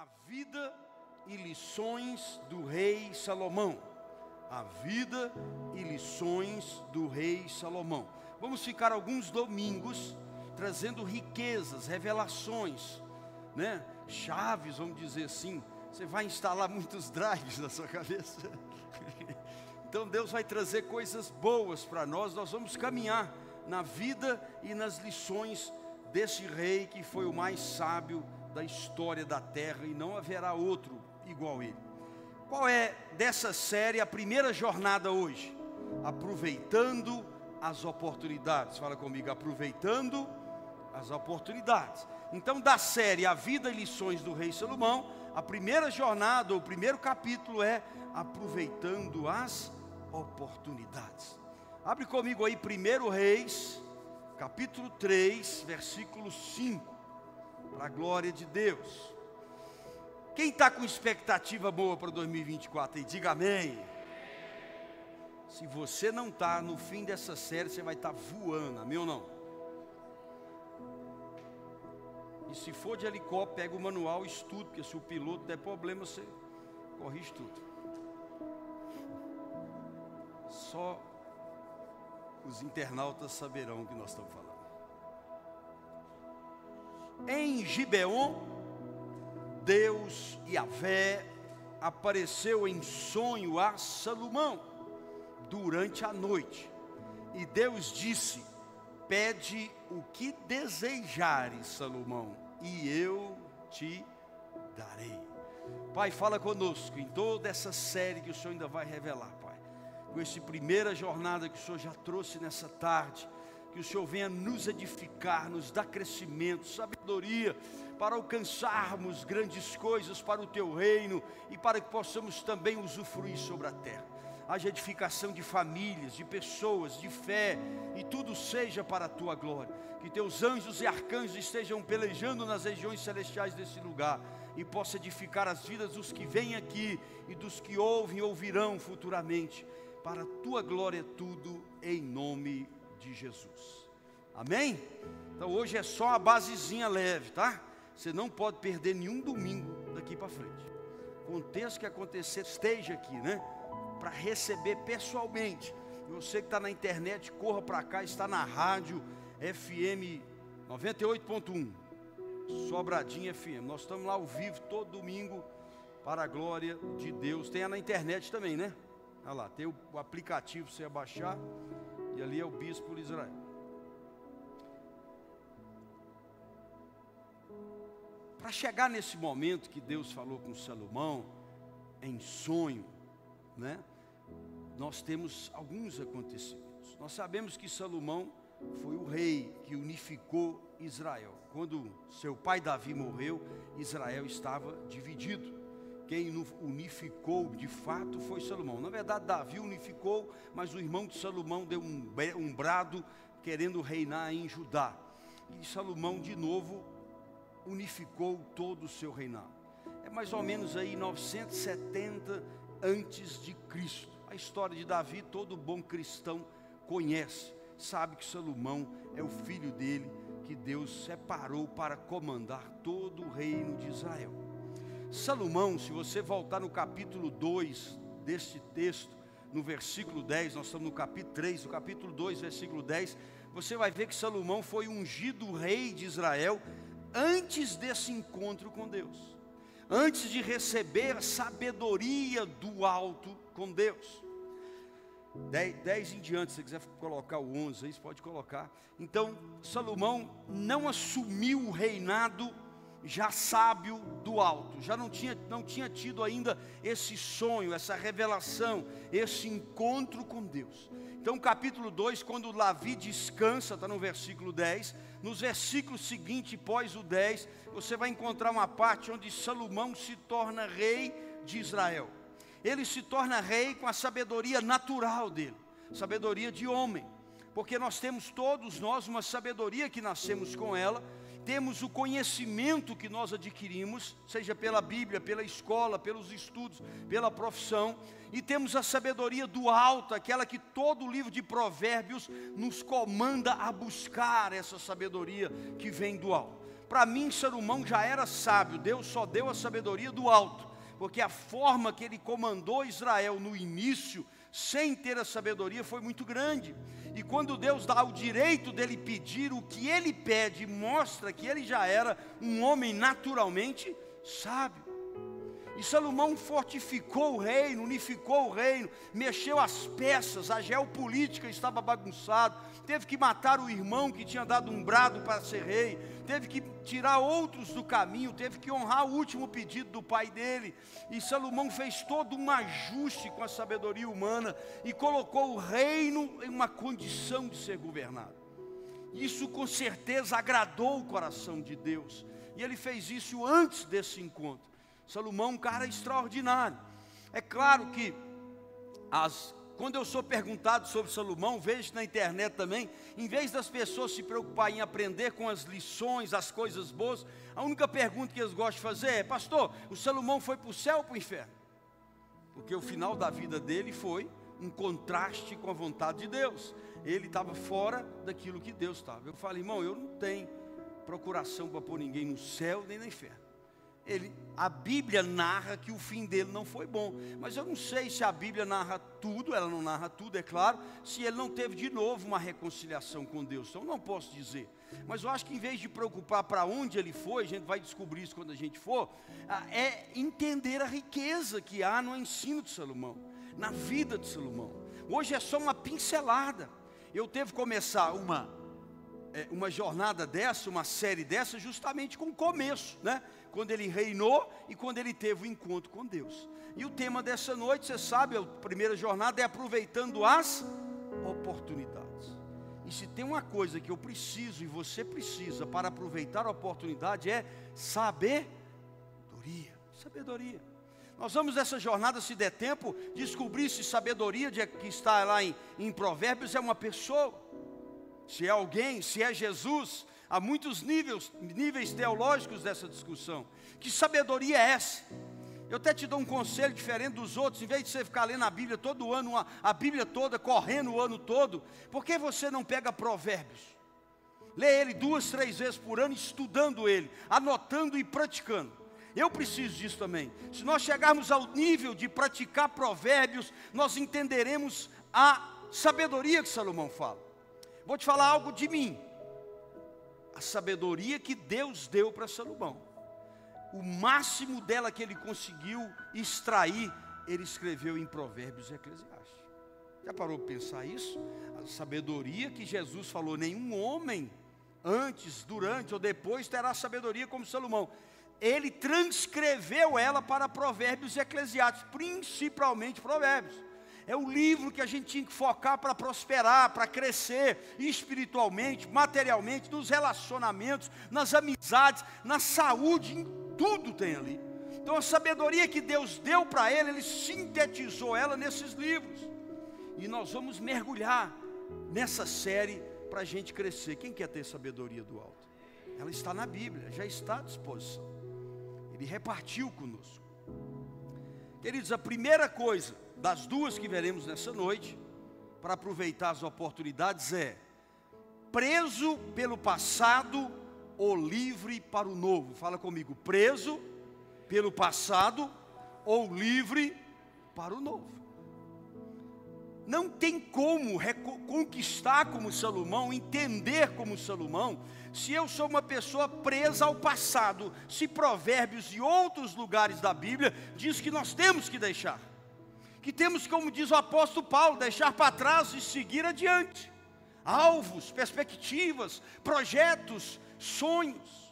A vida e lições do rei Salomão. A vida e lições do rei Salomão. Vamos ficar alguns domingos trazendo riquezas, revelações, né? Chaves, vamos dizer assim. Você vai instalar muitos drives na sua cabeça. Então Deus vai trazer coisas boas para nós. Nós vamos caminhar na vida e nas lições desse rei que foi o mais sábio da história da terra e não haverá outro igual ele. Qual é dessa série a primeira jornada hoje? Aproveitando as oportunidades. Fala comigo, aproveitando as oportunidades. Então, da série A Vida e Lições do Rei Salomão, a primeira jornada, o primeiro capítulo é Aproveitando as oportunidades. Abre comigo aí, 1 Reis, capítulo 3, versículo 5 para a glória de Deus. Quem está com expectativa boa para 2024 aí, diga amém. Se você não está, no fim dessa série você vai estar tá voando, amém ou não? E se for de helicóptero, pega o manual e estuda, porque se o piloto der problema, você corrige tudo. Só os internautas saberão o que nós estamos falando. Em Gibeon, Deus e Vé apareceu em sonho a Salomão durante a noite. E Deus disse: Pede o que desejares, Salomão, e eu te darei. Pai, fala conosco em toda essa série que o Senhor ainda vai revelar, Pai. Com essa primeira jornada que o Senhor já trouxe nessa tarde que o Senhor venha nos edificar, nos dar crescimento, sabedoria, para alcançarmos grandes coisas para o teu reino e para que possamos também usufruir sobre a terra. Haja edificação de famílias, de pessoas, de fé, e tudo seja para a tua glória. Que teus anjos e arcanjos estejam pelejando nas regiões celestiais desse lugar e possa edificar as vidas dos que vêm aqui e dos que ouvem e ouvirão futuramente. Para a tua glória, tudo em nome de de Jesus. Amém? Então hoje é só a basezinha leve, tá? Você não pode perder nenhum domingo daqui para frente. O que acontecer, esteja aqui, né? Para receber pessoalmente. Você que está na internet, corra para cá, está na rádio FM 98.1, Sobradinha FM. Nós estamos lá ao vivo todo domingo para a glória de Deus. Tem na internet também, né? Olha lá, tem o, aplicativo você baixar. E ali é o bispo de Israel. Para chegar nesse momento que Deus falou com Salomão, em sonho, né? Nós temos alguns acontecimentos. Nós sabemos que Salomão foi o rei que unificou Israel. Quando seu pai Davi morreu, Israel estava dividido quem unificou de fato foi Salomão. Na verdade, Davi unificou, mas o irmão de Salomão deu um, um brado querendo reinar em Judá. E Salomão, de novo, unificou todo o seu reinado. É mais ou menos aí 970 antes de Cristo. A história de Davi, todo bom cristão conhece. Sabe que Salomão é o filho dele que Deus separou para comandar todo o reino de Israel. Salomão, se você voltar no capítulo 2 deste texto, no versículo 10, nós estamos no capítulo 3, no capítulo 2, versículo 10, você vai ver que Salomão foi ungido rei de Israel antes desse encontro com Deus, antes de receber sabedoria do alto com Deus. 10, em diante, se você quiser colocar o 11 aí, você pode colocar. Então, Salomão não assumiu o reinado já sábio do alto, já não tinha, não tinha tido ainda esse sonho, essa revelação, esse encontro com Deus. Então, capítulo 2, quando Davi descansa, está no versículo 10, nos versículos seguintes, pós o 10, você vai encontrar uma parte onde Salomão se torna rei de Israel. Ele se torna rei com a sabedoria natural dele, sabedoria de homem, porque nós temos todos nós uma sabedoria que nascemos com ela, temos o conhecimento que nós adquirimos, seja pela Bíblia, pela escola, pelos estudos, pela profissão, e temos a sabedoria do alto, aquela que todo o livro de Provérbios nos comanda a buscar essa sabedoria que vem do alto. Para mim, Salomão já era sábio, Deus só deu a sabedoria do alto, porque a forma que ele comandou Israel no início, sem ter a sabedoria, foi muito grande. E quando Deus dá o direito dele pedir o que ele pede, mostra que ele já era um homem naturalmente sábio. E Salomão fortificou o reino, unificou o reino, mexeu as peças, a geopolítica estava bagunçada, teve que matar o irmão que tinha dado um brado para ser rei, teve que tirar outros do caminho, teve que honrar o último pedido do pai dele. E Salomão fez todo um ajuste com a sabedoria humana e colocou o reino em uma condição de ser governado. Isso com certeza agradou o coração de Deus. E ele fez isso antes desse encontro. Salomão, um cara extraordinário. É claro que as, quando eu sou perguntado sobre Salomão, vejo na internet também, em vez das pessoas se preocuparem em aprender com as lições, as coisas boas, a única pergunta que eles gostam de fazer é: Pastor, o Salomão foi para o céu ou para o inferno? Porque o final da vida dele foi um contraste com a vontade de Deus. Ele estava fora daquilo que Deus estava. Eu falei, irmão, eu não tenho procuração para pôr ninguém no céu nem no inferno ele, a Bíblia narra que o fim dele não foi bom. Mas eu não sei se a Bíblia narra tudo, ela não narra tudo, é claro, se ele não teve de novo uma reconciliação com Deus. Então não posso dizer. Mas eu acho que em vez de preocupar para onde ele foi, a gente vai descobrir isso quando a gente for, é entender a riqueza que há no ensino de Salomão, na vida de Salomão. Hoje é só uma pincelada. Eu teve começar uma, é, uma jornada dessa, uma série dessa, justamente com o começo, né? Quando ele reinou e quando ele teve o um encontro com Deus. E o tema dessa noite, você sabe, a primeira jornada é aproveitando as oportunidades. E se tem uma coisa que eu preciso e você precisa para aproveitar a oportunidade é sabedoria. Sabedoria. Nós vamos nessa jornada, se der tempo, descobrir se sabedoria de, que está lá em, em Provérbios é uma pessoa, se é alguém, se é Jesus, Há muitos níveis, níveis teológicos dessa discussão. Que sabedoria é essa? Eu até te dou um conselho diferente dos outros, em vez de você ficar lendo a Bíblia todo ano, a Bíblia toda, correndo o ano todo, por que você não pega provérbios? Lê ele duas, três vezes por ano, estudando ele, anotando e praticando. Eu preciso disso também. Se nós chegarmos ao nível de praticar provérbios, nós entenderemos a sabedoria que Salomão fala. Vou te falar algo de mim a sabedoria que Deus deu para Salomão. O máximo dela que ele conseguiu extrair, ele escreveu em Provérbios e Eclesiastes. Já parou para pensar isso? A sabedoria que Jesus falou: nenhum homem antes, durante ou depois terá sabedoria como Salomão. Ele transcreveu ela para Provérbios e Eclesiastes, principalmente Provérbios. É o livro que a gente tinha que focar para prosperar, para crescer espiritualmente, materialmente, nos relacionamentos, nas amizades, na saúde, em tudo tem ali. Então a sabedoria que Deus deu para ele, ele sintetizou ela nesses livros. E nós vamos mergulhar nessa série para a gente crescer. Quem quer ter sabedoria do alto? Ela está na Bíblia, já está à disposição. Ele repartiu conosco. Queridos, a primeira coisa das duas que veremos nessa noite, para aproveitar as oportunidades, é preso pelo passado ou livre para o novo. Fala comigo, preso pelo passado ou livre para o novo. Não tem como conquistar como Salomão, entender como Salomão, se eu sou uma pessoa presa ao passado, se Provérbios e outros lugares da Bíblia diz que nós temos que deixar que temos, como diz o apóstolo Paulo, deixar para trás e seguir adiante. Alvos, perspectivas, projetos, sonhos.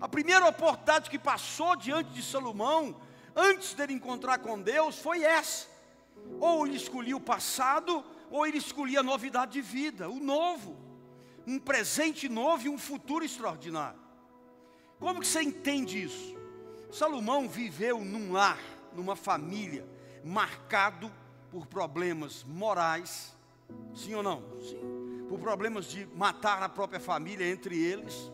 A primeira oportunidade que passou diante de Salomão, antes dele encontrar com Deus, foi essa. Ou ele escolhia o passado, ou ele escolhia a novidade de vida, o novo. Um presente novo e um futuro extraordinário. Como que você entende isso? Salomão viveu num lar, numa família, marcado por problemas morais, sim ou não? Sim. Por problemas de matar a própria família entre eles,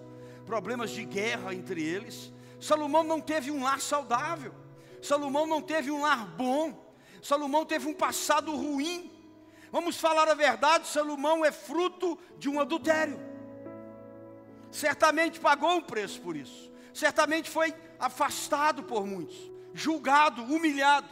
problemas de guerra entre eles. Salomão não teve um lar saudável. Salomão não teve um lar bom. Salomão teve um passado ruim. Vamos falar a verdade, Salomão é fruto de um adultério. certamente pagou um preço por isso, certamente foi afastado por muitos, julgado, humilhado.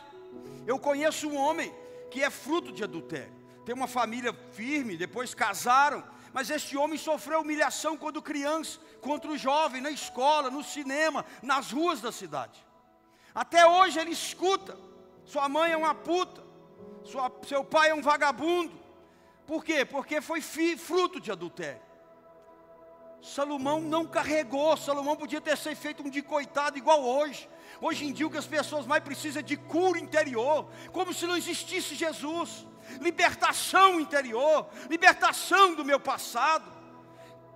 Eu conheço um homem que é fruto de adultério, tem uma família firme, depois casaram, mas este homem sofreu humilhação quando criança, contra o jovem, na escola, no cinema, nas ruas da cidade. Até hoje ele escuta: sua mãe é uma puta, sua, seu pai é um vagabundo. Por quê? Porque foi fi, fruto de adultério. Salomão não carregou, Salomão podia ter sido feito um de coitado igual hoje. Hoje em dia o que as pessoas mais precisam é de cura interior, como se não existisse Jesus, libertação interior, libertação do meu passado.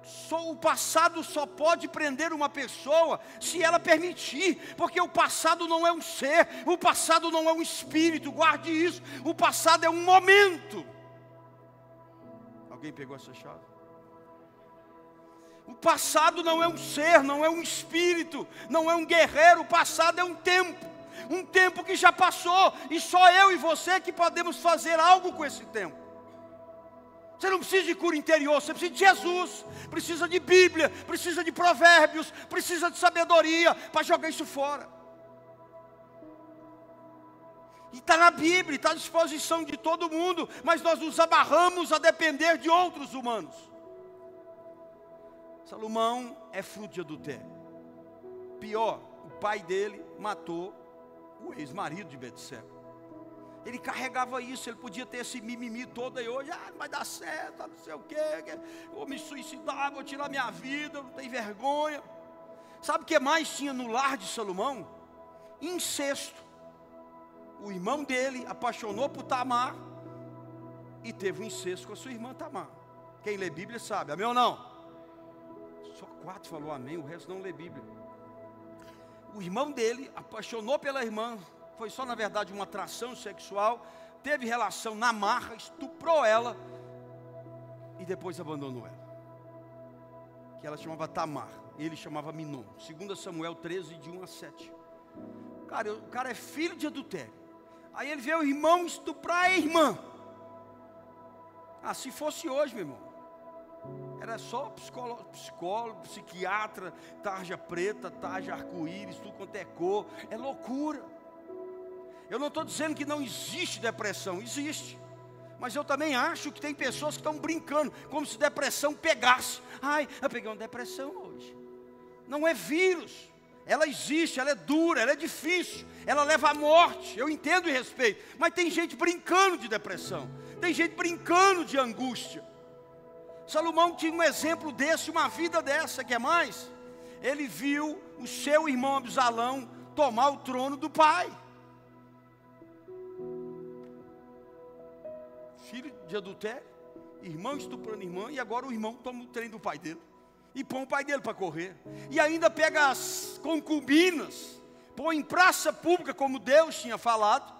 Só o passado só pode prender uma pessoa se ela permitir, porque o passado não é um ser, o passado não é um espírito, guarde isso. O passado é um momento. Alguém pegou essa chave? O passado não é um ser, não é um espírito, não é um guerreiro, o passado é um tempo, um tempo que já passou, e só eu e você que podemos fazer algo com esse tempo. Você não precisa de cura interior, você precisa de Jesus, precisa de Bíblia, precisa de provérbios, precisa de sabedoria para jogar isso fora. E está na Bíblia, está à disposição de todo mundo, mas nós nos abarramos a depender de outros humanos. Salomão é fruto de adultério. Pior, o pai dele matou o ex-marido de Betseba. Ele carregava isso, ele podia ter esse mimimi todo aí hoje, ah, não vai dar certo, não sei o quê, vou me suicidar, vou tirar minha vida, não tem vergonha. Sabe o que mais tinha no lar de Salomão? Incesto. O irmão dele apaixonou por Tamar e teve um incesto com a sua irmã Tamar. Quem lê Bíblia sabe, amém ou não? Só quatro falou amém, o resto não lê Bíblia. O irmão dele apaixonou pela irmã foi só na verdade uma atração sexual, teve relação na marra, estuprou ela e depois abandonou ela. Que ela chamava Tamar, ele chamava Minon. 2 Samuel 13, de 1 a 7. Cara, o cara é filho de adultério. Aí ele vê o irmão estuprar a irmã. Ah, se fosse hoje, meu irmão. Era só psicólogo, psicólogo psiquiatra, tarja preta, tarja arco-íris, tudo quanto é cor. É loucura. Eu não estou dizendo que não existe depressão, existe. Mas eu também acho que tem pessoas que estão brincando, como se depressão pegasse. Ai, eu peguei uma depressão hoje. Não é vírus. Ela existe, ela é dura, ela é difícil, ela leva à morte. Eu entendo e respeito. Mas tem gente brincando de depressão, tem gente brincando de angústia. Salomão tinha um exemplo desse, uma vida dessa, que é mais. Ele viu o seu irmão Absalão tomar o trono do pai. filho de adultério, irmão estuprando irmã, e agora o irmão toma o trem do pai dele. E põe o pai dele para correr. E ainda pega as concubinas, põe em praça pública, como Deus tinha falado.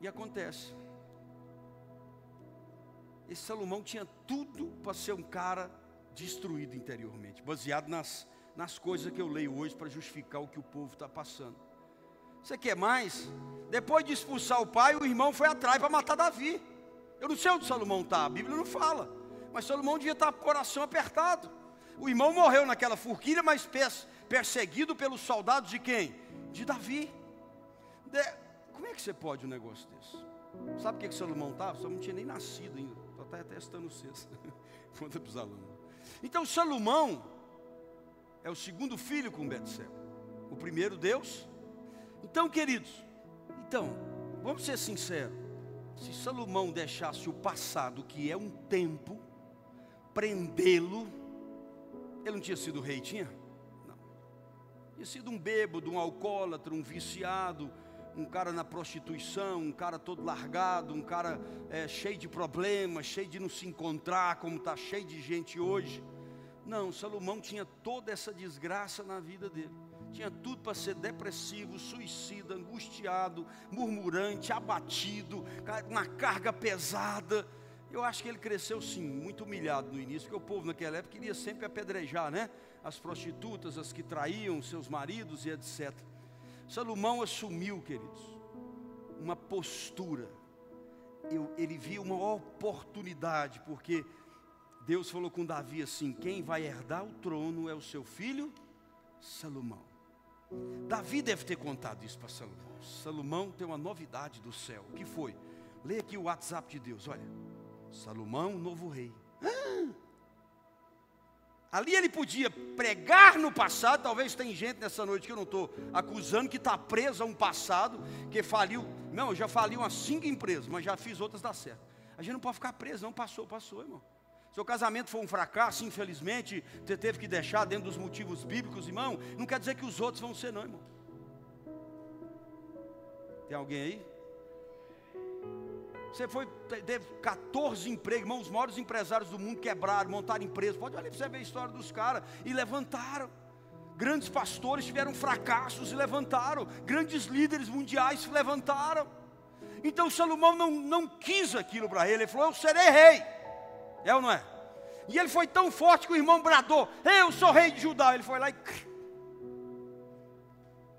E acontece. Esse Salomão tinha tudo para ser um cara destruído interiormente, baseado nas, nas coisas que eu leio hoje para justificar o que o povo está passando. Você quer mais? Depois de expulsar o pai, o irmão foi atrás para matar Davi. Eu não sei onde Salomão está, a Bíblia não fala. Mas Salomão devia estar com o coração apertado. O irmão morreu naquela forquilha, mas perseguido pelos soldados de quem? De Davi. De... Como é que você pode um negócio desse? Sabe o que, que Salomão estava? Salomão não tinha nem nascido ainda. Está testando sexto. Conta para os alunos. Então Salomão é o segundo filho com Betseba. O primeiro Deus então, queridos, então, vamos ser sinceros. Se Salomão deixasse o passado, que é um tempo, prendê-lo, ele não tinha sido rei, tinha? Não. Tinha sido um bêbado, um alcoólatra, um viciado, um cara na prostituição, um cara todo largado, um cara é, cheio de problemas, cheio de não se encontrar, como está cheio de gente hoje. Não, Salomão tinha toda essa desgraça na vida dele tinha tudo para ser depressivo, suicida, angustiado, murmurante, abatido, uma carga pesada. Eu acho que ele cresceu sim, muito humilhado no início, porque o povo naquela época queria sempre apedrejar, né? As prostitutas, as que traíam seus maridos e etc. Salomão assumiu, queridos, uma postura. Eu, ele via uma oportunidade, porque Deus falou com Davi assim: quem vai herdar o trono é o seu filho Salomão. Davi deve ter contado isso para Salomão. Salomão tem uma novidade do céu. O que foi? Leia aqui o WhatsApp de Deus. Olha, Salomão, novo rei. Ali ele podia pregar no passado. Talvez tem gente nessa noite que eu não estou acusando que está preso a um passado que faliu. Não, eu já fali umas cinco empresas, mas já fiz outras dar certo. A gente não pode ficar preso, não. Passou, passou, irmão. Seu casamento foi um fracasso, infelizmente, você teve que deixar dentro dos motivos bíblicos, irmão. Não quer dizer que os outros vão ser, não, irmão. Tem alguém aí? Você foi, teve 14 empregos, irmão, os maiores empresários do mundo quebraram, montaram empresas. Pode olhar para você ver a história dos caras. E levantaram. Grandes pastores tiveram fracassos e levantaram. Grandes líderes mundiais se levantaram. Então Salomão não, não quis aquilo para ele. Ele falou: Eu serei rei. É ou não é? E ele foi tão forte que o irmão bradou: Eu sou rei de Judá. Ele foi lá e.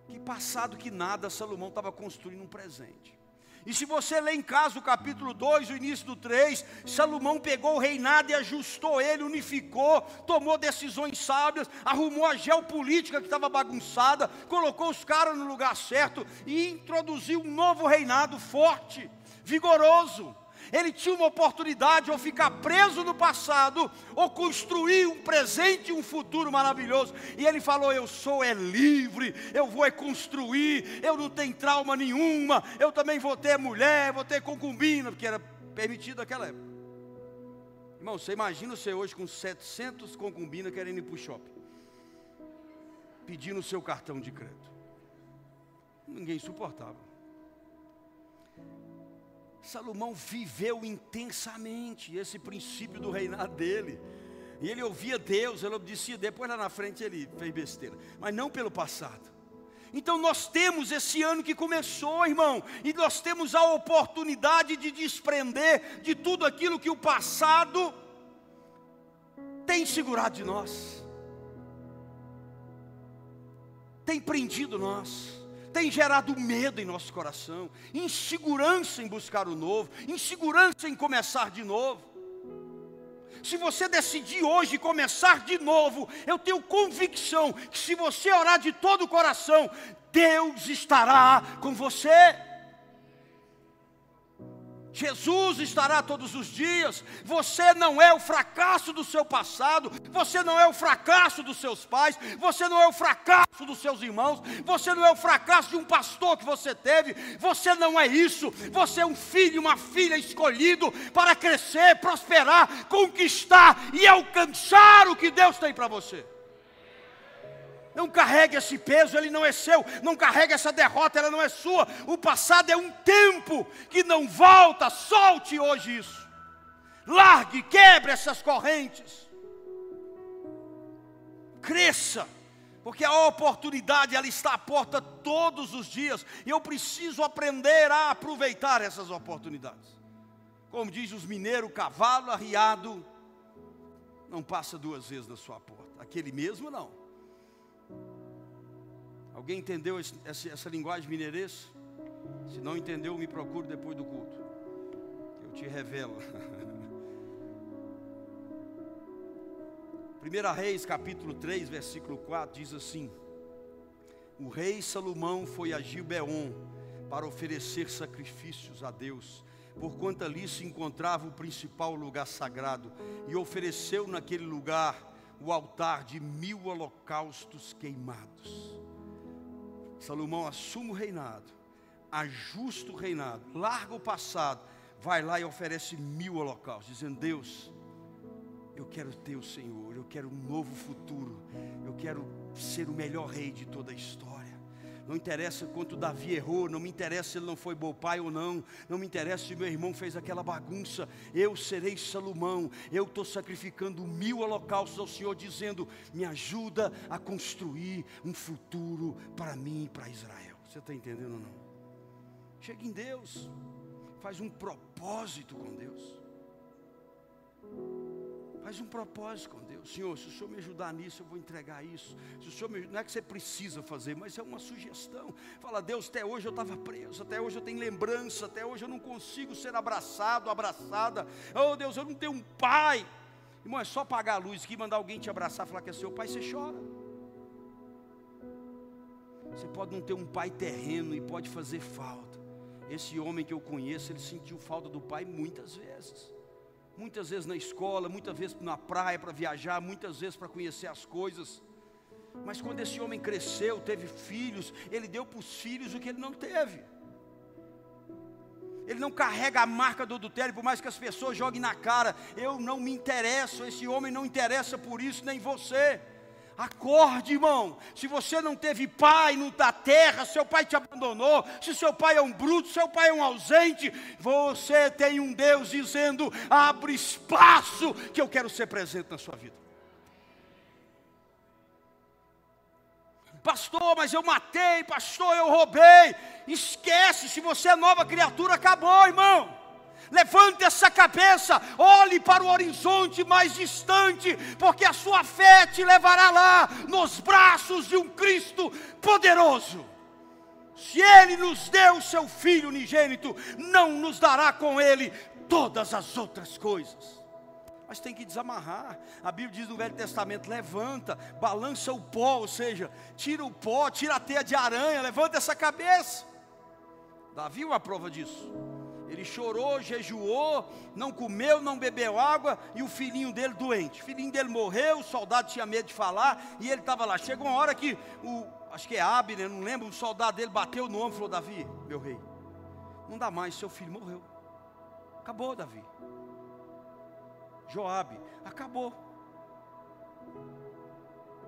Que passado que nada, Salomão estava construindo um presente. E se você ler em casa o capítulo 2, o início do 3, Salomão pegou o reinado e ajustou ele, unificou, tomou decisões sábias, arrumou a geopolítica que estava bagunçada, colocou os caras no lugar certo e introduziu um novo reinado forte, vigoroso. Ele tinha uma oportunidade ou ficar preso no passado, ou construir um presente e um futuro maravilhoso. E ele falou: Eu sou é livre, eu vou é construir, eu não tenho trauma nenhuma, eu também vou ter mulher, vou ter concubina, porque era permitido naquela época. Irmão, você imagina você hoje com 700 concubinas querendo ir para o shopping, pedindo o seu cartão de crédito. Ninguém suportava. Salomão viveu intensamente esse princípio do reinado dele. E ele ouvia Deus, ele obedecia, depois lá na frente ele fez besteira, mas não pelo passado. Então nós temos esse ano que começou, irmão, e nós temos a oportunidade de desprender de tudo aquilo que o passado tem segurado de nós, tem prendido nós tem gerado medo em nosso coração, insegurança em buscar o novo, insegurança em começar de novo. Se você decidir hoje começar de novo, eu tenho convicção que se você orar de todo o coração, Deus estará com você. Jesus estará todos os dias. Você não é o fracasso do seu passado, você não é o fracasso dos seus pais, você não é o fracasso dos seus irmãos, você não é o fracasso de um pastor que você teve, você não é isso. Você é um filho, uma filha escolhido para crescer, prosperar, conquistar e alcançar o que Deus tem para você. Não carregue esse peso, ele não é seu. Não carregue essa derrota, ela não é sua. O passado é um tempo que não volta. Solte hoje isso. Largue, quebre essas correntes. Cresça, porque a oportunidade ela está à porta todos os dias e eu preciso aprender a aproveitar essas oportunidades. Como diz os mineiros, cavalo arriado não passa duas vezes na sua porta. Aquele mesmo não. Alguém entendeu esse, essa, linguagem mineirense? Se não entendeu, me procure depois do culto. Eu te revelo. 1 Reis capítulo 3, versículo 4 diz assim: O rei Salomão foi a Gibeon para oferecer sacrifícios a Deus, porquanto ali se encontrava o principal lugar sagrado, e ofereceu naquele lugar o altar de mil holocaustos queimados. Salomão assume o reinado, ajusta o reinado, larga o passado, vai lá e oferece mil holocaustos, dizendo: Deus, eu quero ter o Senhor, eu quero um novo futuro, eu quero ser o melhor rei de toda a história. Não interessa quanto Davi errou, não me interessa se ele não foi bom pai ou não, não me interessa se meu irmão fez aquela bagunça. Eu serei Salomão, eu estou sacrificando mil holocaustos ao Senhor, dizendo: me ajuda a construir um futuro para mim e para Israel. Você está entendendo ou não? Chega em Deus, faz um propósito com Deus. Faz um propósito com Deus. Senhor, se o Senhor me ajudar nisso, eu vou entregar isso. Se o Senhor me... Não é que você precisa fazer, mas é uma sugestão. Fala, Deus, até hoje eu estava preso, até hoje eu tenho lembrança, até hoje eu não consigo ser abraçado, abraçada. Oh Deus, eu não tenho um pai. Irmão, é só apagar a luz aqui, mandar alguém te abraçar, falar que é seu pai, você chora. Você pode não ter um pai terreno e pode fazer falta. Esse homem que eu conheço, ele sentiu falta do pai muitas vezes. Muitas vezes na escola, muitas vezes na praia para viajar, muitas vezes para conhecer as coisas. Mas quando esse homem cresceu, teve filhos, ele deu para os filhos o que ele não teve. Ele não carrega a marca do adultério, por mais que as pessoas joguem na cara. Eu não me interesso, esse homem não interessa por isso, nem você. Acorde, irmão. Se você não teve pai no da terra, seu pai te abandonou. Se seu pai é um bruto, seu pai é um ausente, você tem um Deus dizendo: abre espaço, que eu quero ser presente na sua vida. Pastor, mas eu matei, pastor, eu roubei. Esquece, se você é nova criatura, acabou, irmão. Levante essa cabeça, olhe para o horizonte mais distante, porque a sua fé te levará lá, nos braços de um Cristo poderoso. Se Ele nos deu o seu Filho unigênito, não nos dará com Ele todas as outras coisas. Mas tem que desamarrar. A Bíblia diz no Velho Testamento: levanta, balança o pó, ou seja, tira o pó, tira a teia de aranha, levanta essa cabeça. Davi é uma prova disso. Ele chorou, jejuou, não comeu, não bebeu água e o filhinho dele doente. O filhinho dele morreu, o soldado tinha medo de falar e ele estava lá. Chegou uma hora que o, acho que é Abner, não lembro, o soldado dele bateu no ombro e falou: Davi, meu rei, não dá mais, seu filho morreu. Acabou, Davi. Joabe, acabou.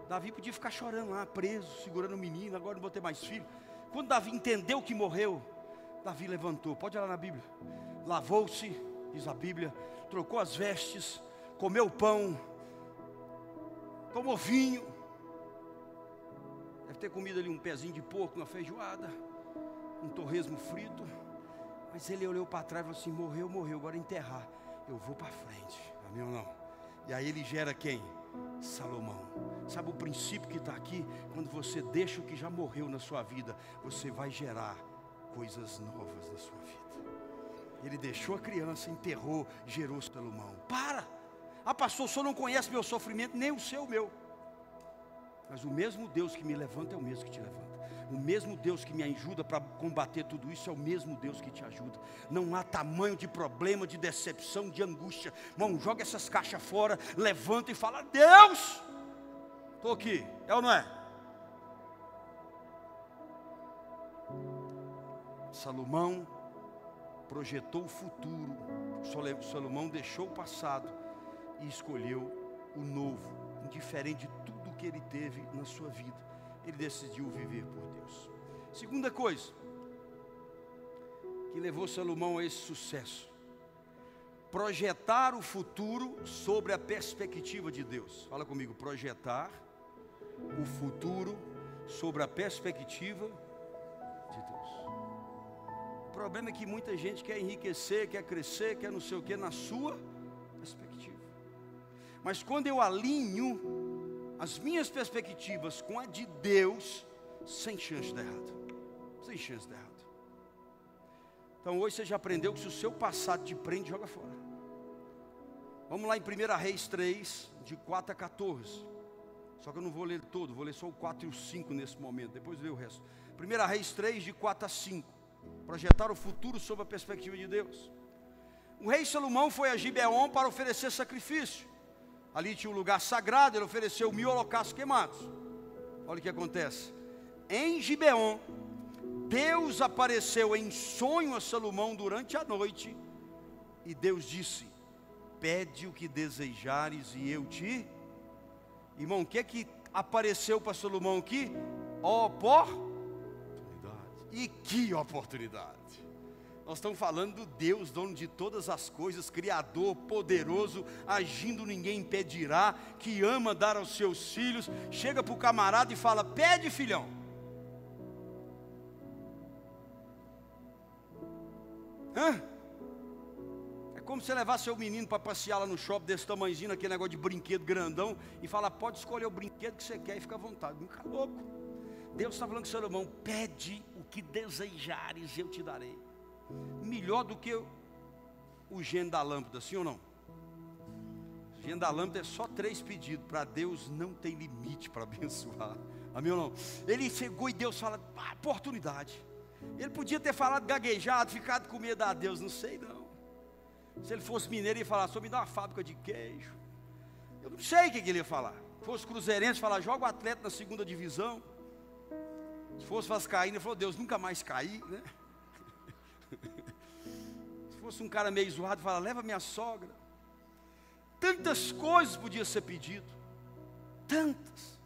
Davi podia ficar chorando lá, preso, segurando o menino, agora não vou ter mais filho. Quando Davi entendeu que morreu, Davi levantou, pode olhar na Bíblia, lavou-se, diz a Bíblia, trocou as vestes, comeu pão, tomou vinho, deve ter comido ali um pezinho de porco, uma feijoada, um torresmo frito, mas ele olhou para trás e falou assim: morreu, morreu, agora enterrar, eu vou para frente, amém ou não? E aí ele gera quem? Salomão. Sabe o princípio que está aqui? Quando você deixa o que já morreu na sua vida, você vai gerar coisas novas na sua vida. Ele deixou a criança, enterrou, gerou Salomão. Para! Ah, pastor, o senhor não conhece meu sofrimento, nem o seu, meu. Mas o mesmo Deus que me levanta é o mesmo que te levanta. O mesmo Deus que me ajuda para combater tudo isso é o mesmo Deus que te ajuda. Não há tamanho de problema, de decepção, de angústia. Irmão, joga essas caixas fora, levanta e fala: Deus, estou aqui. É ou não é? Salomão projetou o futuro, Salomão deixou o passado e escolheu o novo, indiferente de tudo que ele teve na sua vida. Ele decidiu viver por Deus. Segunda coisa que levou Salomão a esse sucesso: projetar o futuro sobre a perspectiva de Deus. Fala comigo, projetar o futuro sobre a perspectiva de. O problema é que muita gente quer enriquecer, quer crescer, quer não sei o que na sua perspectiva. Mas quando eu alinho as minhas perspectivas com a de Deus, sem chance de dar errado. Sem chance de dar errado. Então hoje você já aprendeu que se o seu passado te prende, joga fora. Vamos lá em 1 Reis 3, de 4 a 14. Só que eu não vou ler todo, vou ler só o 4 e o 5 nesse momento, depois ler o resto. 1 Reis 3, de 4 a 5 projetar o futuro sob a perspectiva de Deus. O rei Salomão foi a Gibeon para oferecer sacrifício. Ali tinha um lugar sagrado, ele ofereceu mil holocaustos queimados. Olha o que acontece. Em Gibeon, Deus apareceu em sonho a Salomão durante a noite, e Deus disse: Pede o que desejares e eu te. Irmão, o que é que apareceu para Salomão aqui? Por e que oportunidade! Nós estamos falando do Deus, dono de todas as coisas, Criador, poderoso, agindo ninguém impedirá, que ama dar aos seus filhos. Chega para o camarada e fala: Pede, filhão. Hã? É como você levar seu menino para passear lá no shopping desse tamanhozinho, aquele negócio de brinquedo grandão, e falar: Pode escolher o brinquedo que você quer e fica à vontade. Fica louco. Deus está falando com Salomão: Pede que desejares eu te darei. Melhor do que o gênio da lâmpada, sim ou não? Agenda da lâmpada é só três pedidos. Para Deus não tem limite para abençoar. Amém ou não? Ele chegou e Deus fala, ah, oportunidade. Ele podia ter falado gaguejado, ficado com medo a Deus, não sei não. Se ele fosse mineiro, ele ia falar, só me dá uma fábrica de queijo. Eu não sei o que ele ia falar. Se fosse cruzeirense, falar, joga o atleta na segunda divisão. Se fosse vascaíno, ele falou, Deus, nunca mais cair, né? Se fosse um cara meio zoado, fala, leva minha sogra. Tantas coisas podia ser pedido. Tantas.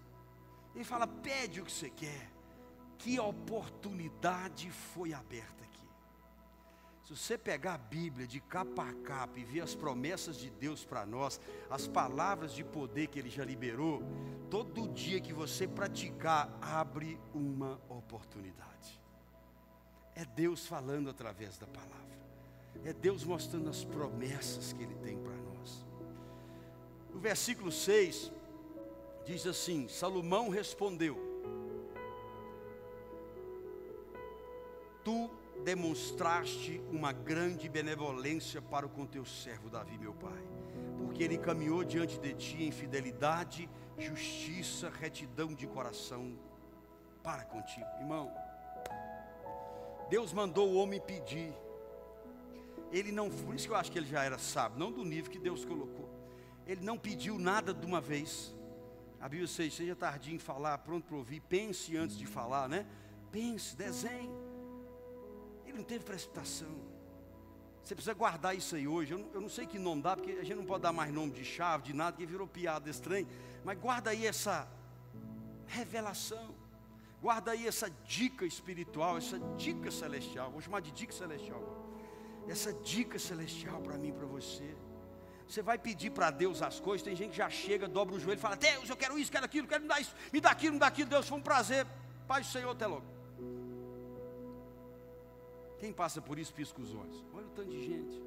Ele fala, pede o que você quer. Que oportunidade foi aberta aqui. Se você pegar a Bíblia de capa a capa e ver as promessas de Deus para nós, as palavras de poder que Ele já liberou, todo dia que você praticar, abre uma oportunidade. É Deus falando através da palavra, é Deus mostrando as promessas que Ele tem para nós. O versículo 6 diz assim: Salomão respondeu: Tu demonstraste uma grande benevolência para com teu servo Davi, meu pai, porque ele caminhou diante de ti em fidelidade, justiça, retidão de coração para contigo, irmão. Deus mandou o homem pedir. Ele não, por isso que eu acho que ele já era sábio, não do nível que Deus colocou. Ele não pediu nada de uma vez. A Bíblia diz: seja tardinho em falar, pronto para ouvir, pense antes de falar, né? Pense, desenhe não teve precipitação. Você precisa guardar isso aí hoje. Eu não, eu não, sei que nome dá, porque a gente não pode dar mais nome de chave, de nada, que virou piada estranha. Mas guarda aí essa revelação. Guarda aí essa dica espiritual, essa dica celestial. Vou chamar de dica celestial. Essa dica celestial para mim, para você. Você vai pedir para Deus as coisas. Tem gente que já chega, dobra o joelho e fala: Deus, eu quero isso, quero aquilo, quero me dar isso, me dá aquilo, me dá aquilo. Deus, foi um prazer. Paz do Senhor, até logo. Quem passa por isso pisca os olhos. Olha o tanto de gente.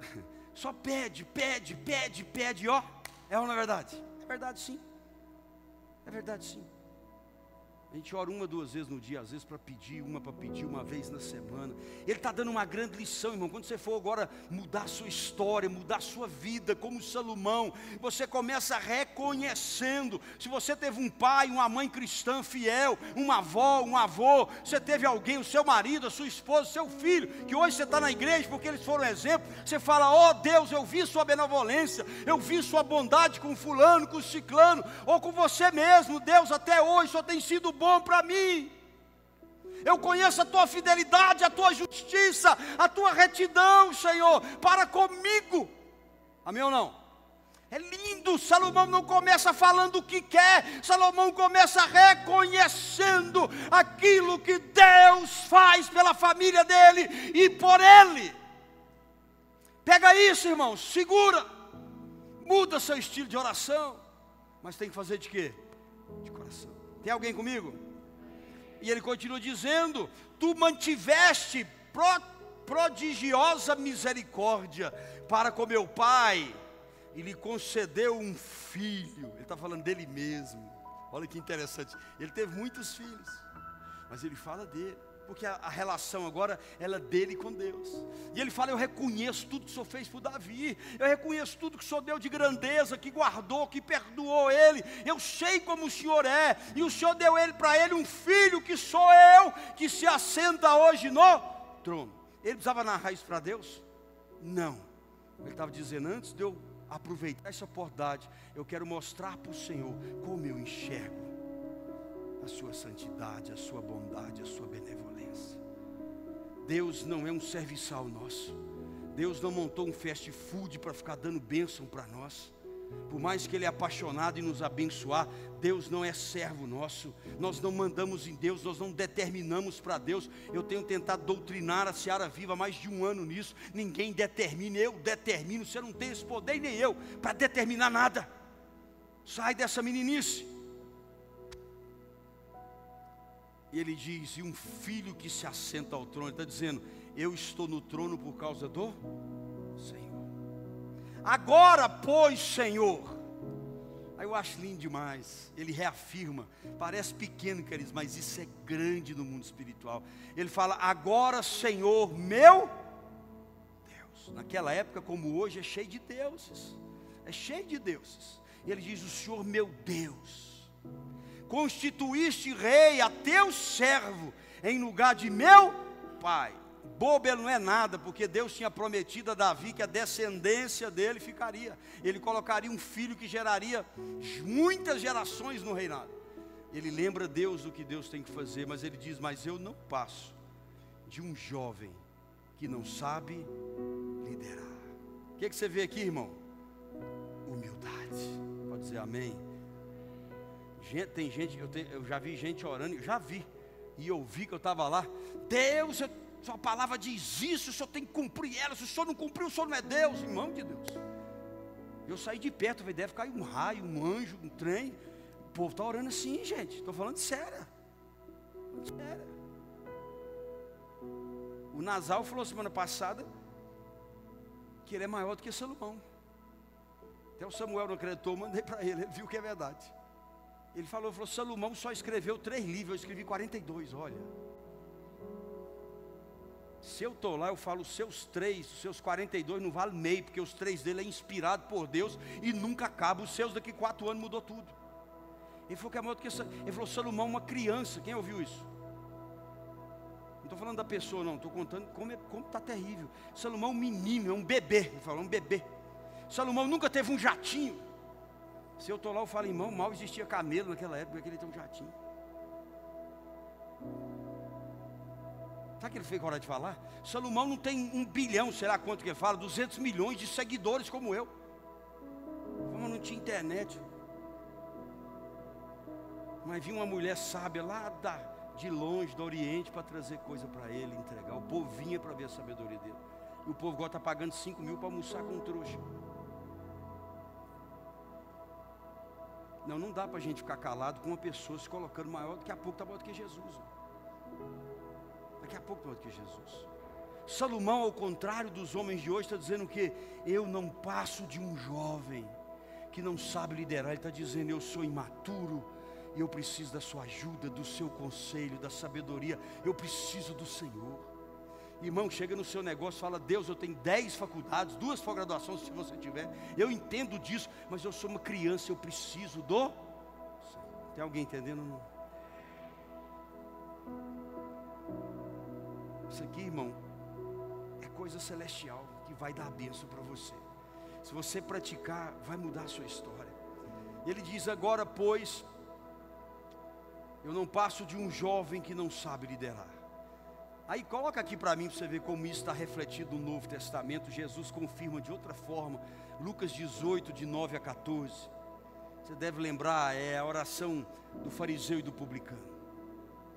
Só pede, pede, pede, pede, ó. É ou não é verdade? É verdade sim. É verdade sim. A gente ora uma, duas vezes no dia, às vezes para pedir, uma para pedir uma vez na semana. Ele está dando uma grande lição, irmão. Quando você for agora mudar sua história, mudar sua vida, como Salomão, você começa reconhecendo. Se você teve um pai, uma mãe cristã fiel, uma avó, um avô, você teve alguém, o seu marido, a sua esposa, o seu filho, que hoje você está na igreja porque eles foram exemplo, você fala: Ó oh, Deus, eu vi sua benevolência, eu vi sua bondade com fulano, com ciclano, ou com você mesmo. Deus, até hoje só tem sido bom bom para mim. Eu conheço a tua fidelidade, a tua justiça, a tua retidão, Senhor, para comigo. Amém ou não? É lindo, Salomão não começa falando o que quer, Salomão começa reconhecendo aquilo que Deus faz pela família dele e por ele. Pega isso, irmão, segura, muda seu estilo de oração, mas tem que fazer de quê? Tem alguém comigo? E ele continua dizendo: Tu mantiveste pro, prodigiosa misericórdia para com meu pai, e lhe concedeu um filho. Ele está falando dele mesmo. Olha que interessante. Ele teve muitos filhos, mas ele fala dele porque a, a, relação agora ela é dele com Deus. E ele fala: Eu reconheço tudo que o Senhor fez por Davi, eu reconheço tudo que o Senhor deu de grandeza, que guardou, que perdoou ele. Eu sei como o Senhor é, e o Senhor deu ele para ele um filho que sou eu, que se assenta hoje no trono. Ele precisava narrar isso para Deus? Não. Ele estava dizendo antes de eu aproveitar essa oportunidade, eu quero mostrar para o Senhor como eu enxergo a sua santidade, a sua bondade, a sua benevolência. Deus não é um serviçal nosso. Deus não montou um fast food para ficar dando bênção para nós. Por mais que Ele é apaixonado em nos abençoar, Deus não é servo nosso. Nós não mandamos em Deus, nós não determinamos para Deus. Eu tenho tentado doutrinar a Seara Viva há mais de um ano nisso. Ninguém determina, eu determino. Você não tem esse poder, nem eu, para determinar nada. Sai dessa meninice. E ele diz: E um filho que se assenta ao trono. Ele está dizendo: Eu estou no trono por causa do Senhor. Agora, pois, Senhor. Aí eu acho lindo demais. Ele reafirma. Parece pequeno, queridos, mas isso é grande no mundo espiritual. Ele fala: Agora, Senhor, meu Deus. Naquela época, como hoje, é cheio de deuses. é cheio de deuses. E ele diz: O Senhor meu Deus, constituíste rei a teu servo em lugar de meu pai. Bobo não é nada, porque Deus tinha prometido a Davi que a descendência dele ficaria. Ele colocaria um filho que geraria muitas gerações no reinado. Ele lembra Deus do que Deus tem que fazer, mas ele diz: Mas eu não passo de um jovem que não sabe liderar. O que, é que você vê aqui, irmão? Humildade. Pode dizer amém. Gente, tem gente, eu, te, eu já vi gente orando, já vi, e eu vi que eu estava lá. Deus, eu, sua palavra diz isso, o senhor tem que cumprir ela. Se o senhor não cumprir, o senhor não é Deus, irmão de Deus. Eu saí de perto, deve cair um raio, um anjo, um trem povo está orando assim, gente. Estou falando sério. Sério. O Nasal falou semana passada que ele é maior do que Salomão. Até o Samuel não acreditou, mandei para ele, ele viu que é verdade. Ele falou, falou, Salomão só escreveu três livros, eu escrevi 42, olha. Se eu estou lá, eu falo, os seus três, os seus 42 não vale meio, porque os três dele é inspirado por Deus e nunca acaba. Os seus daqui quatro anos mudou tudo. Ele falou que é maior do que Ele falou, Salomão, uma criança. Quem ouviu isso? Não estou falando da pessoa, não. Estou contando como está como tá terrível. Salomão, um menino, é um bebê. Ele falou, um bebê. Salomão nunca teve um jatinho. Se eu estou lá, eu falo, irmão, mal existia camelo naquela época, que ele tem um jatinho. Sabe que ele fez hora de falar? Salomão não tem um bilhão, será quanto que ele fala? 200 milhões de seguidores como eu. Como não tinha internet. Mas vinha uma mulher sábia lá da, de longe, do Oriente, para trazer coisa para ele, entregar. O povo vinha para ver a sabedoria dele. E o povo agora está pagando 5 mil para almoçar com um trouxa. Não, não dá para a gente ficar calado com uma pessoa se colocando maior, daqui a pouco está maior do que Jesus. Daqui a pouco está maior do que Jesus. Salomão, ao contrário dos homens de hoje, está dizendo que eu não passo de um jovem que não sabe liderar. Ele está dizendo, eu sou imaturo, e eu preciso da sua ajuda, do seu conselho, da sabedoria. Eu preciso do Senhor. Irmão, chega no seu negócio, fala: Deus, eu tenho dez faculdades, duas pós-graduações se você tiver. Eu entendo disso, mas eu sou uma criança, eu preciso do. Tem alguém entendendo? Não? Isso aqui, irmão, é coisa celestial que vai dar benção para você. Se você praticar, vai mudar a sua história. Ele diz agora, pois, eu não passo de um jovem que não sabe liderar. Aí coloca aqui para mim para você ver como isso está refletido no Novo Testamento. Jesus confirma de outra forma. Lucas 18, de 9 a 14. Você deve lembrar, é a oração do fariseu e do publicano.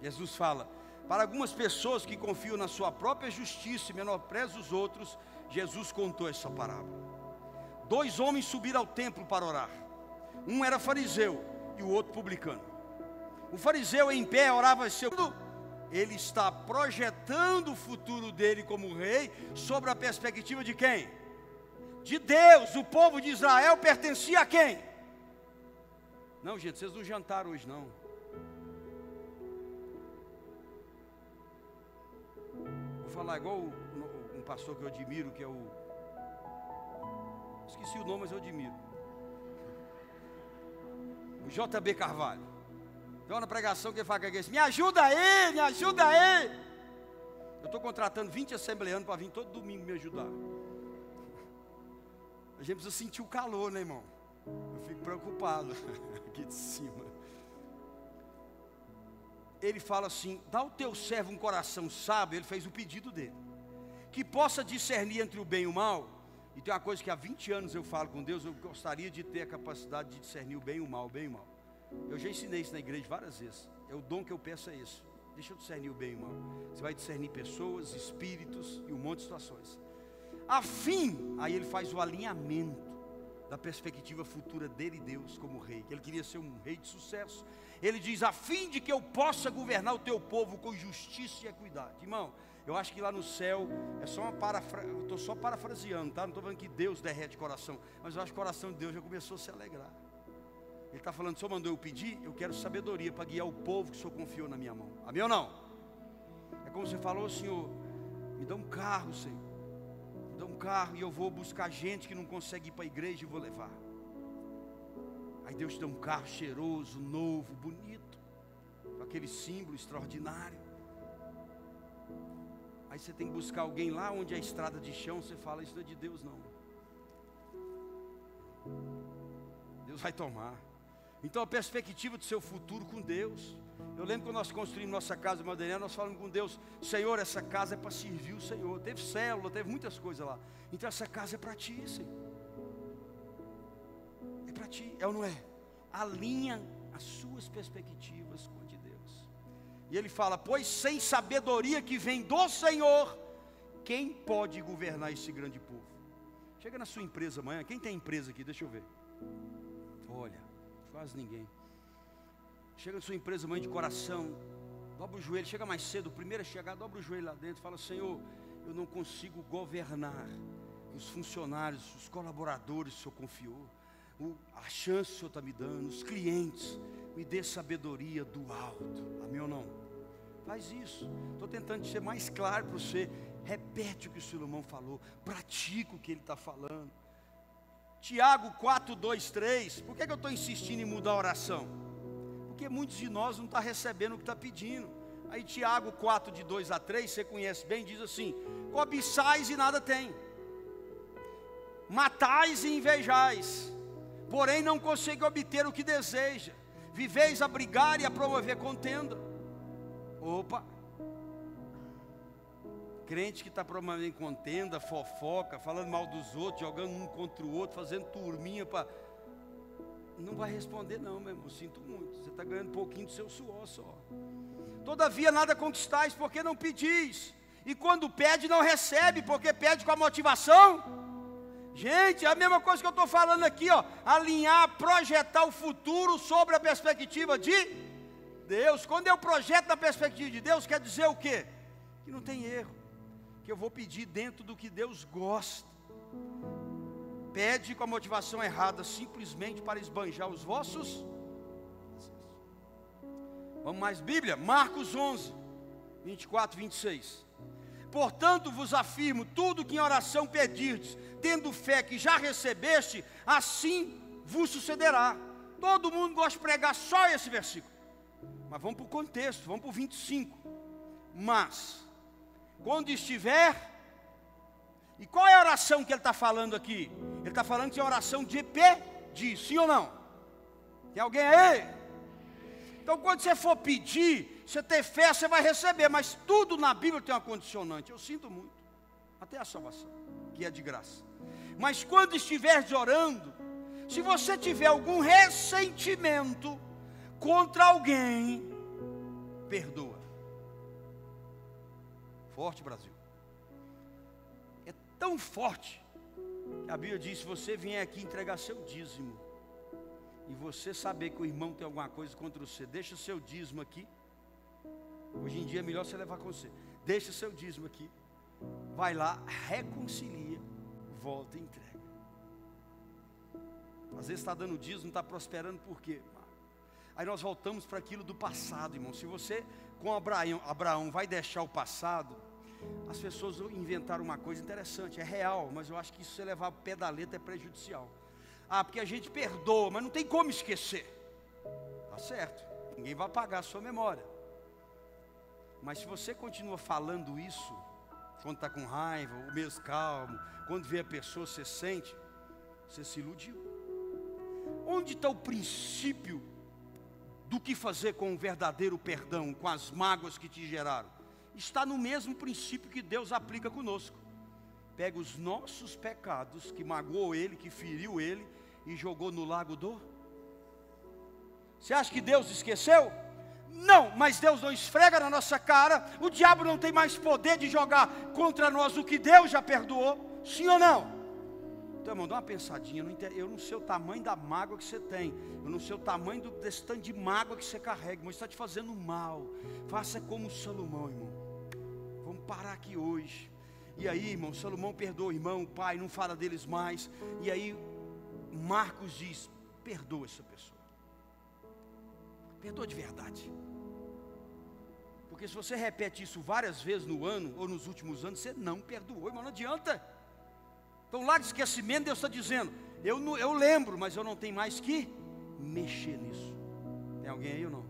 Jesus fala: para algumas pessoas que confiam na sua própria justiça e menosprezam os outros, Jesus contou essa parábola. Dois homens subiram ao templo para orar. Um era fariseu e o outro publicano. O fariseu em pé orava seu. Ele está projetando o futuro dele como rei sobre a perspectiva de quem? De Deus. O povo de Israel pertencia a quem? Não, gente, vocês não jantaram hoje não. Vou falar igual um pastor que eu admiro, que é o. Esqueci o nome, mas eu admiro. O JB Carvalho. Tem uma pregação que fala que é me ajuda aí, me ajuda aí. Eu estou contratando 20 assembleanos para vir todo domingo me ajudar. A gente precisa sentir o calor, né, irmão? Eu fico preocupado aqui de cima. Ele fala assim: dá ao teu servo um coração sábio. Ele fez o pedido dele, que possa discernir entre o bem e o mal. E tem uma coisa que há 20 anos eu falo com Deus, eu gostaria de ter a capacidade de discernir o bem e o mal, o bem e o mal. Eu já ensinei isso na igreja várias vezes. É o dom que eu peço é isso. Deixa eu discernir o bem o mal. Você vai discernir pessoas, espíritos e um monte de situações. A fim, aí ele faz o alinhamento da perspectiva futura dele e Deus como rei. Ele queria ser um rei de sucesso. Ele diz: a fim de que eu possa governar o teu povo com justiça e equidade. Irmão, eu acho que lá no céu é só uma parafrase. Eu estou só parafraseando, tá? Não estou falando que Deus derrete coração, mas eu acho que o coração de Deus já começou a se alegrar. Ele está falando, o Senhor mandou eu pedir, eu quero sabedoria para guiar o povo que o Senhor confiou na minha mão. Amém ou não? É como você falou, Senhor, me dá um carro, Senhor. Me dá um carro e eu vou buscar gente que não consegue ir para a igreja e vou levar. Aí Deus te dá um carro cheiroso, novo, bonito, com aquele símbolo extraordinário. Aí você tem que buscar alguém lá onde é estrada de chão, você fala, isso não é de Deus não. Deus vai tomar. Então a perspectiva do seu futuro com Deus. Eu lembro quando nós construímos nossa casa de Madeireira, nós falamos com Deus, Senhor, essa casa é para servir o Senhor. Teve célula, teve muitas coisas lá. Então essa casa é para ti, Senhor. É para ti, é ou não é? Alinha as suas perspectivas com a de Deus. E ele fala: Pois sem sabedoria que vem do Senhor, quem pode governar esse grande povo? Chega na sua empresa amanhã, quem tem empresa aqui? Deixa eu ver. Olha, quase ninguém. Chega na sua empresa amanhã de coração, dobra o joelho, chega mais cedo, o primeiro a chegar, dobra o joelho lá dentro, fala: Senhor, eu não consigo governar os funcionários, os colaboradores o Senhor confiou, o, a chance que o Senhor está me dando, os clientes, me dê sabedoria do alto. Amém ou não? Faz isso. Estou tentando ser mais claro para você. Repete o que o Salomão falou, pratica o que ele está falando. Tiago 4, 2, 3. Por que, que eu estou insistindo em mudar a oração? Porque muitos de nós não estão tá recebendo o que está pedindo. Aí Tiago 4, de 2 a 3, você conhece bem, diz assim: cobiçais e nada tem, matais e invejais, porém não consegue obter o que deseja, viveis a brigar e a promover contenda. Opa! Crente que está promovendo contenda, fofoca, falando mal dos outros, jogando um contra o outro, fazendo turminha para. Não vai responder, não, meu irmão. Sinto muito. Você está ganhando um pouquinho do seu suor só. Todavia nada conquistais, porque não pedis. E quando pede, não recebe, porque pede com a motivação. Gente, é a mesma coisa que eu estou falando aqui, ó. Alinhar, projetar o futuro sobre a perspectiva de Deus. Quando eu projeto na perspectiva de Deus, quer dizer o quê? Que não tem erro que eu vou pedir dentro do que Deus gosta. Pede com a motivação errada, simplesmente para esbanjar os vossos. Vamos mais, Bíblia, Marcos 11, 24, 26. Portanto, vos afirmo: tudo que em oração pedirdes, tendo fé que já recebeste, assim vos sucederá. Todo mundo gosta de pregar só esse versículo. Mas vamos para o contexto, vamos para o 25. Mas, quando estiver. E qual é a oração que ele está falando aqui? Ele está falando que é oração de pedir, sim ou não? Tem alguém aí? Então, quando você for pedir, você ter fé, você vai receber, mas tudo na Bíblia tem uma condicionante. Eu sinto muito, até a salvação, que é de graça. Mas quando estiver orando, se você tiver algum ressentimento contra alguém, perdoa. Forte, Brasil. É tão forte que a Bíblia diz: se você vier aqui entregar seu dízimo, e você saber que o irmão tem alguma coisa contra você, deixa o seu dízimo aqui. Hoje em dia é melhor você levar com você. Deixa o seu dízimo aqui. Vai lá, reconcilia, volta e entrega. Às vezes está dando dízimo, está prosperando, por quê? Aí nós voltamos para aquilo do passado, irmão. Se você, com Abraão, Abraão, vai deixar o passado, as pessoas inventaram uma coisa interessante, é real, mas eu acho que isso você levar o pé da letra é prejudicial. Ah, porque a gente perdoa, mas não tem como esquecer. Tá certo, ninguém vai apagar a sua memória. Mas se você continua falando isso, quando está com raiva, o mesmo calmo, quando vê a pessoa, você sente, você se iludiu. Onde está o princípio do que fazer com o verdadeiro perdão, com as mágoas que te geraram? Está no mesmo princípio que Deus aplica conosco. Pega os nossos pecados, que magoou ele, que feriu ele, e jogou no lago do. Você acha que Deus esqueceu? Não, mas Deus não esfrega na nossa cara. O diabo não tem mais poder de jogar contra nós o que Deus já perdoou. Sim ou não? Então, irmão, dá uma pensadinha. Eu não sei o tamanho da mágoa que você tem. Eu não sei o tamanho desse tanto de mágoa que você carrega. Mas está te fazendo mal. Faça como Salomão, irmão parar aqui hoje. E aí, irmão, Salomão perdoa irmão, o pai, não fala deles mais. E aí, Marcos diz: perdoa essa pessoa. Perdoa de verdade. Porque se você repete isso várias vezes no ano ou nos últimos anos, você não perdoou, irmão, não adianta. Então, lá de esquecimento, Deus está dizendo: eu, eu lembro, mas eu não tenho mais que mexer nisso. Tem alguém aí ou não?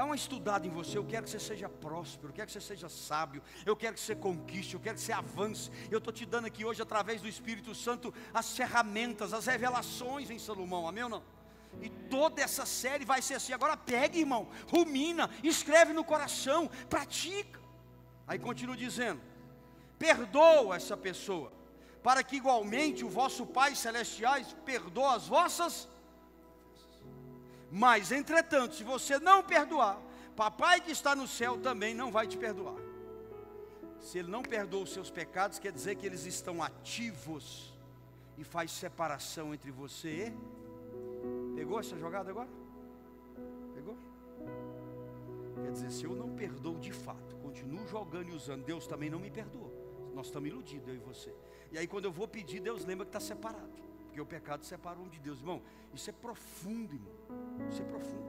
Dá uma estudada em você. Eu quero que você seja próspero, eu quero que você seja sábio, eu quero que você conquiste, eu quero que você avance. Eu estou te dando aqui hoje, através do Espírito Santo, as ferramentas, as revelações em Salomão. Amém ou não? E toda essa série vai ser assim. Agora pega, irmão, rumina, escreve no coração, pratica. Aí continua dizendo: perdoa essa pessoa, para que igualmente o vosso Pai celestiais perdoa as vossas mas, entretanto, se você não perdoar, papai que está no céu também não vai te perdoar. Se ele não perdoa os seus pecados, quer dizer que eles estão ativos e faz separação entre você e. Pegou essa jogada agora? Pegou? Quer dizer, se eu não perdoo de fato, continuo jogando e usando, Deus também não me perdoa. Nós estamos iludidos, eu e você. E aí, quando eu vou pedir, Deus lembra que está separado. Porque o pecado separa um de Deus. Irmão, isso é profundo, irmão. Isso é profundo.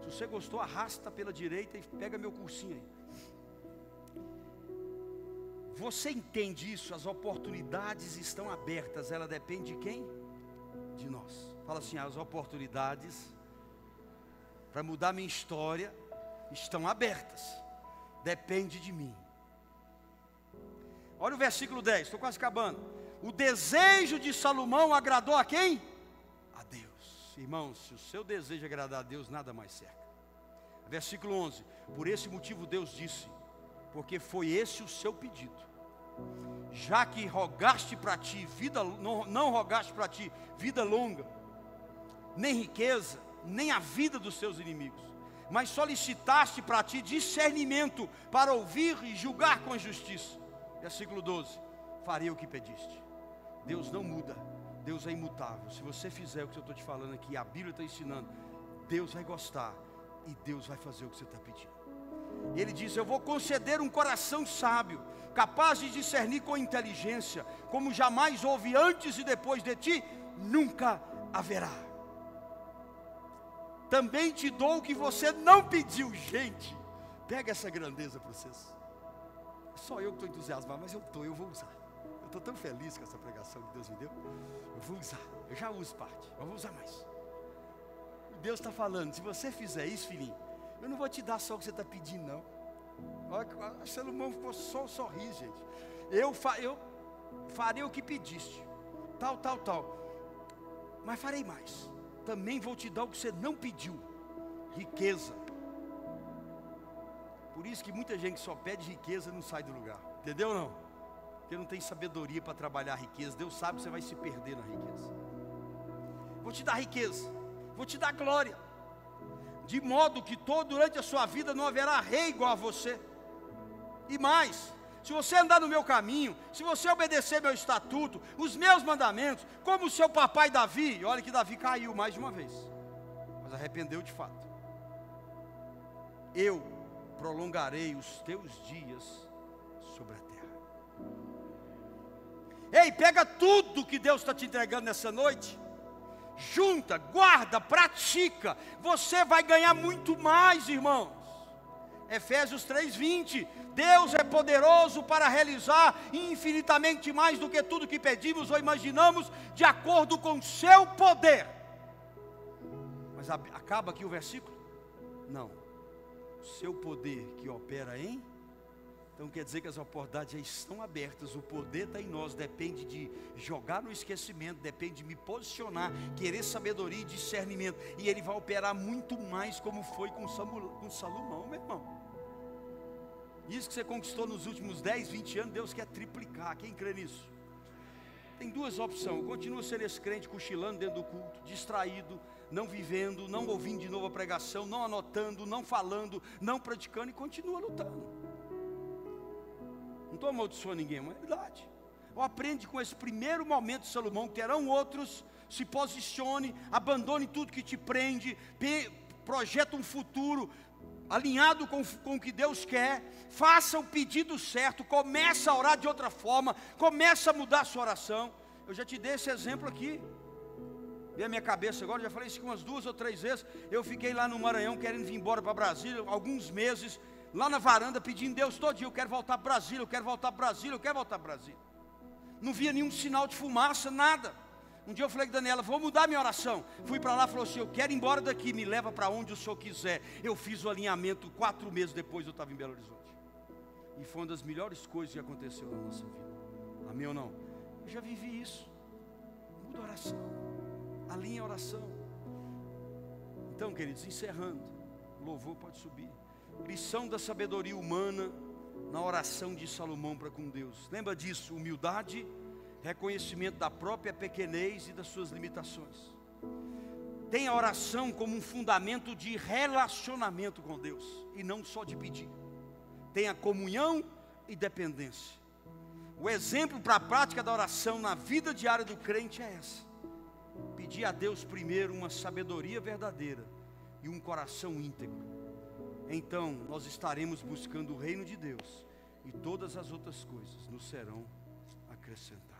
Se você gostou, arrasta pela direita e pega meu cursinho aí. Você entende isso? As oportunidades estão abertas. Ela depende de quem? De nós. Fala assim: as oportunidades para mudar minha história estão abertas. Depende de mim. Olha o versículo 10, estou quase acabando o desejo de Salomão agradou a quem? A Deus. Irmãos, se o seu desejo agradar a Deus, nada mais cerca. Versículo 11: Por esse motivo Deus disse: Porque foi esse o seu pedido. Já que rogaste para ti vida, não, não rogaste para ti vida longa, nem riqueza, nem a vida dos seus inimigos, mas solicitaste para ti discernimento para ouvir e julgar com justiça. Versículo 12: Farei o que pediste. Deus não muda, Deus é imutável. Se você fizer o que eu estou te falando aqui, a Bíblia está ensinando, Deus vai gostar e Deus vai fazer o que você está pedindo. Ele diz: Eu vou conceder um coração sábio, capaz de discernir com inteligência, como jamais houve antes e depois de ti, nunca haverá. Também te dou o que você não pediu, gente. Pega essa grandeza para vocês. Só eu que estou entusiasmado, mas eu estou, eu vou usar estou tão feliz com essa pregação que Deus me deu. Eu vou usar, eu já uso parte, mas vou usar mais. Deus está falando, se você fizer isso, filhinho, eu não vou te dar só o que você está pedindo, não. Olha, Salomão ficou só sorrir, gente. Eu, fa, eu farei o que pediste, tal, tal, tal. Mas farei mais. Também vou te dar o que você não pediu: riqueza. Por isso que muita gente só pede riqueza não sai do lugar. Entendeu ou não? Porque não tem sabedoria para trabalhar a riqueza. Deus sabe que você vai se perder na riqueza. Vou te dar riqueza, vou te dar glória, de modo que todo durante a sua vida não haverá rei igual a você. E mais, se você andar no meu caminho, se você obedecer meu estatuto, os meus mandamentos, como o seu papai Davi, olha que Davi caiu mais de uma vez, mas arrependeu de fato. Eu prolongarei os teus dias sobre a terra. Ei, pega tudo que Deus está te entregando nessa noite, junta, guarda, pratica, você vai ganhar muito mais, irmãos. Efésios 3:20. Deus é poderoso para realizar infinitamente mais do que tudo que pedimos ou imaginamos, de acordo com o seu poder. Mas acaba aqui o versículo? Não. Seu poder que opera em então quer dizer que as oportunidades já estão abertas, o poder está em nós, depende de jogar no esquecimento, depende de me posicionar, querer sabedoria e discernimento, e ele vai operar muito mais como foi com, com Salomão, meu irmão. Isso que você conquistou nos últimos 10, 20 anos, Deus quer triplicar. Quem crê nisso? Tem duas opções: continua sendo esse crente cochilando dentro do culto, distraído, não vivendo, não ouvindo de novo a pregação, não anotando, não falando, não praticando e continua lutando. Não estou amaldiçoando ninguém, é verdade. Ou aprende com esse primeiro momento de Salomão, terão outros, se posicione, abandone tudo que te prende, projeta um futuro alinhado com, com o que Deus quer, faça o pedido certo, começa a orar de outra forma, começa a mudar a sua oração. Eu já te dei esse exemplo aqui. Vem a minha cabeça agora, já falei isso umas duas ou três vezes. Eu fiquei lá no Maranhão querendo vir embora para Brasília, alguns meses, lá na varanda pedindo Deus todo dia, eu quero voltar para Brasília, eu quero voltar para Brasília, eu quero voltar para Brasília. Não via nenhum sinal de fumaça, nada. Um dia eu falei com Daniela, vou mudar minha oração. Fui para lá, falou assim: Eu quero ir embora daqui, me leva para onde o senhor quiser. Eu fiz o alinhamento quatro meses depois, eu estava em Belo Horizonte. E foi uma das melhores coisas que aconteceu na nossa vida. Amém ou não? Eu já vivi isso. Muda a oração, alinha a oração. Então, queridos, encerrando, louvor pode subir. Lição da sabedoria humana na oração de Salomão para com Deus. Lembra disso? Humildade reconhecimento da própria pequenez e das suas limitações. Tem a oração como um fundamento de relacionamento com Deus e não só de pedir. Tem a comunhão e dependência. O exemplo para a prática da oração na vida diária do crente é essa: pedir a Deus primeiro uma sabedoria verdadeira e um coração íntegro. Então nós estaremos buscando o reino de Deus e todas as outras coisas nos serão acrescentadas.